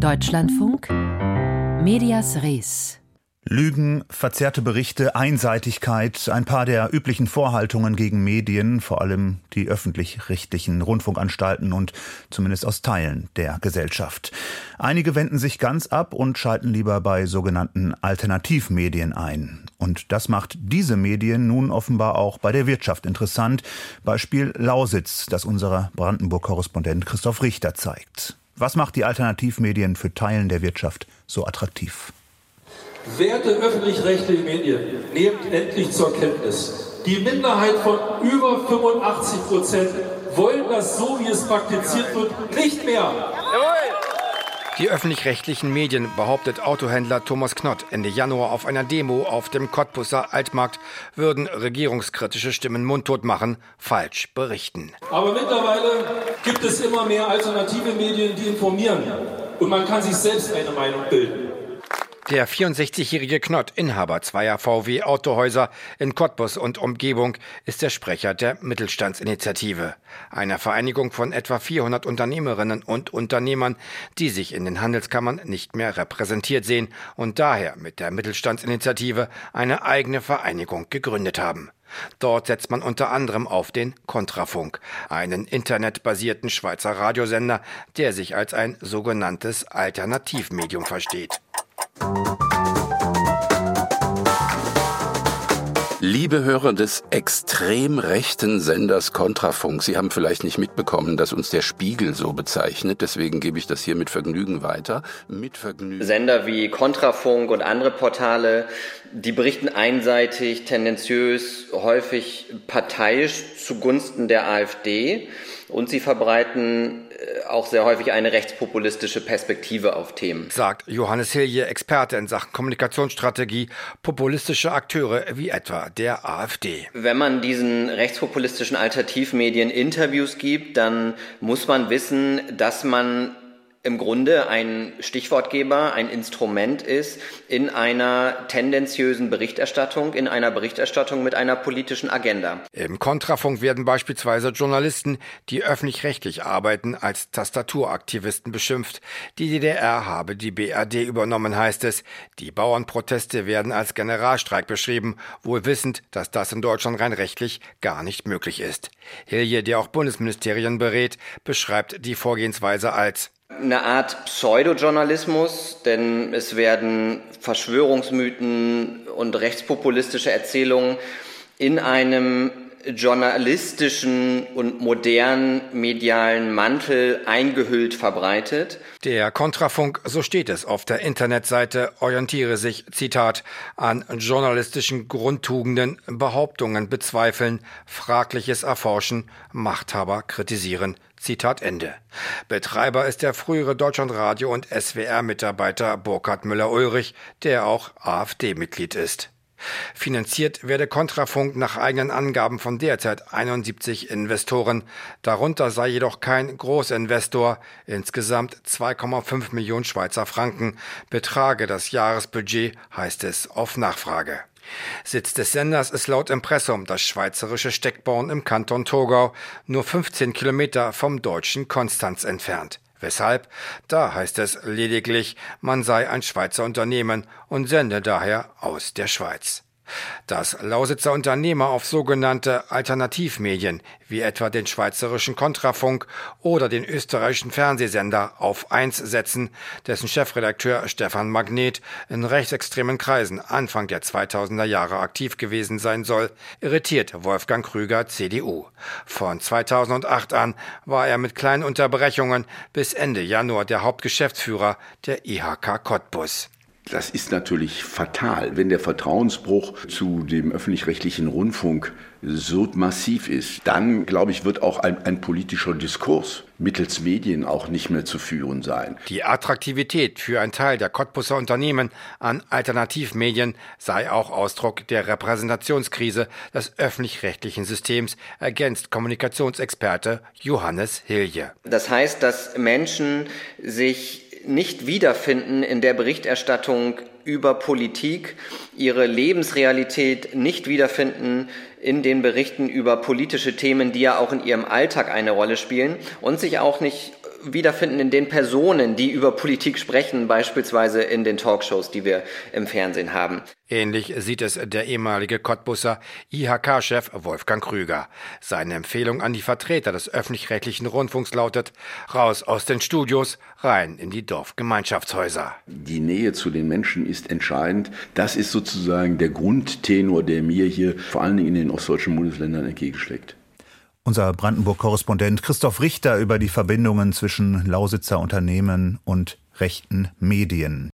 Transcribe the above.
Deutschlandfunk Medias Res Lügen, verzerrte Berichte, Einseitigkeit, ein paar der üblichen Vorhaltungen gegen Medien, vor allem die öffentlich-rechtlichen Rundfunkanstalten und zumindest aus Teilen der Gesellschaft. Einige wenden sich ganz ab und schalten lieber bei sogenannten Alternativmedien ein. Und das macht diese Medien nun offenbar auch bei der Wirtschaft interessant. Beispiel Lausitz, das unser Brandenburg-Korrespondent Christoph Richter zeigt. Was macht die Alternativmedien für Teilen der Wirtschaft so attraktiv? Werte öffentlich-rechtliche Medien, nehmt endlich zur Kenntnis. Die Minderheit von über 85 Prozent wollen das so, wie es praktiziert wird, nicht mehr. Die öffentlich-rechtlichen Medien, behauptet Autohändler Thomas Knott Ende Januar auf einer Demo auf dem Cottbusser Altmarkt, würden regierungskritische Stimmen mundtot machen, falsch berichten. Aber mittlerweile gibt es immer mehr alternative Medien, die informieren. Und man kann sich selbst eine Meinung bilden. Der 64-jährige Knott, Inhaber zweier VW Autohäuser in Cottbus und Umgebung, ist der Sprecher der Mittelstandsinitiative, einer Vereinigung von etwa 400 Unternehmerinnen und Unternehmern, die sich in den Handelskammern nicht mehr repräsentiert sehen und daher mit der Mittelstandsinitiative eine eigene Vereinigung gegründet haben. Dort setzt man unter anderem auf den Kontrafunk, einen internetbasierten Schweizer Radiosender, der sich als ein sogenanntes Alternativmedium versteht. Liebe Hörer des extrem rechten Senders Kontrafunk, Sie haben vielleicht nicht mitbekommen, dass uns der Spiegel so bezeichnet, deswegen gebe ich das hier mit Vergnügen weiter. Mit Vergnügen. Sender wie Kontrafunk und andere Portale, die berichten einseitig, tendenziös, häufig parteiisch zugunsten der AfD und sie verbreiten äh, auch sehr häufig eine rechtspopulistische Perspektive auf Themen. Sagt Johannes Hilje, Experte in Sachen Kommunikationsstrategie, populistische Akteure wie etwa der AfD. Wenn man diesen rechtspopulistischen Alternativmedien Interviews gibt, dann muss man wissen, dass man im Grunde ein Stichwortgeber, ein Instrument ist in einer tendenziösen Berichterstattung, in einer Berichterstattung mit einer politischen Agenda. Im Kontrafunk werden beispielsweise Journalisten, die öffentlich-rechtlich arbeiten, als Tastaturaktivisten beschimpft. Die DDR habe die BRD übernommen, heißt es. Die Bauernproteste werden als Generalstreik beschrieben, wohl wissend, dass das in Deutschland rein rechtlich gar nicht möglich ist. Hilje, der auch Bundesministerien berät, beschreibt die Vorgehensweise als eine Art Pseudojournalismus, denn es werden Verschwörungsmythen und rechtspopulistische Erzählungen in einem journalistischen und modernen medialen Mantel eingehüllt verbreitet. Der Kontrafunk, so steht es auf der Internetseite, orientiere sich, Zitat, an journalistischen Grundtugenden, Behauptungen bezweifeln, fragliches erforschen, Machthaber kritisieren, Zitat Ende. Betreiber ist der frühere Deutschlandradio und SWR-Mitarbeiter Burkhard Müller-Ulrich, der auch AfD-Mitglied ist. Finanziert werde Kontrafunk nach eigenen Angaben von derzeit 71 Investoren. Darunter sei jedoch kein Großinvestor. Insgesamt 2,5 Millionen Schweizer Franken betrage das Jahresbudget, heißt es auf Nachfrage. Sitz des Senders ist laut Impressum das schweizerische Steckborn im Kanton Thurgau, nur 15 Kilometer vom deutschen Konstanz entfernt. Weshalb? Da heißt es lediglich, man sei ein Schweizer Unternehmen und sende daher aus der Schweiz dass Lausitzer Unternehmer auf sogenannte Alternativmedien wie etwa den schweizerischen Kontrafunk oder den österreichischen Fernsehsender auf 1 setzen, dessen Chefredakteur Stefan Magnet in rechtsextremen Kreisen Anfang der 2000er Jahre aktiv gewesen sein soll, irritiert Wolfgang Krüger CDU. Von 2008 an war er mit kleinen Unterbrechungen bis Ende Januar der Hauptgeschäftsführer der IHK Cottbus. Das ist natürlich fatal, wenn der Vertrauensbruch zu dem öffentlich-rechtlichen Rundfunk so massiv ist. Dann, glaube ich, wird auch ein, ein, politischer Diskurs mittels Medien auch nicht mehr zu führen sein. Die Attraktivität für einen Teil der Cottbusser Unternehmen an Alternativmedien sei auch Ausdruck der Repräsentationskrise des öffentlich-rechtlichen Systems, ergänzt Kommunikationsexperte Johannes Hilje. Das heißt, dass Menschen sich nicht wiederfinden in der Berichterstattung über Politik, ihre Lebensrealität nicht wiederfinden in den Berichten über politische Themen, die ja auch in ihrem Alltag eine Rolle spielen und sich auch nicht wiederfinden in den Personen, die über Politik sprechen, beispielsweise in den Talkshows, die wir im Fernsehen haben. Ähnlich sieht es der ehemalige Cottbusser IHK-Chef Wolfgang Krüger. Seine Empfehlung an die Vertreter des öffentlich-rechtlichen Rundfunks lautet, raus aus den Studios, rein in die Dorfgemeinschaftshäuser. Die Nähe zu den Menschen ist entscheidend. Das ist sozusagen der Grundtenor, der mir hier vor allen Dingen in den ostdeutschen Bundesländern entgegenschlägt. Unser Brandenburg-Korrespondent Christoph Richter über die Verbindungen zwischen Lausitzer Unternehmen und rechten Medien.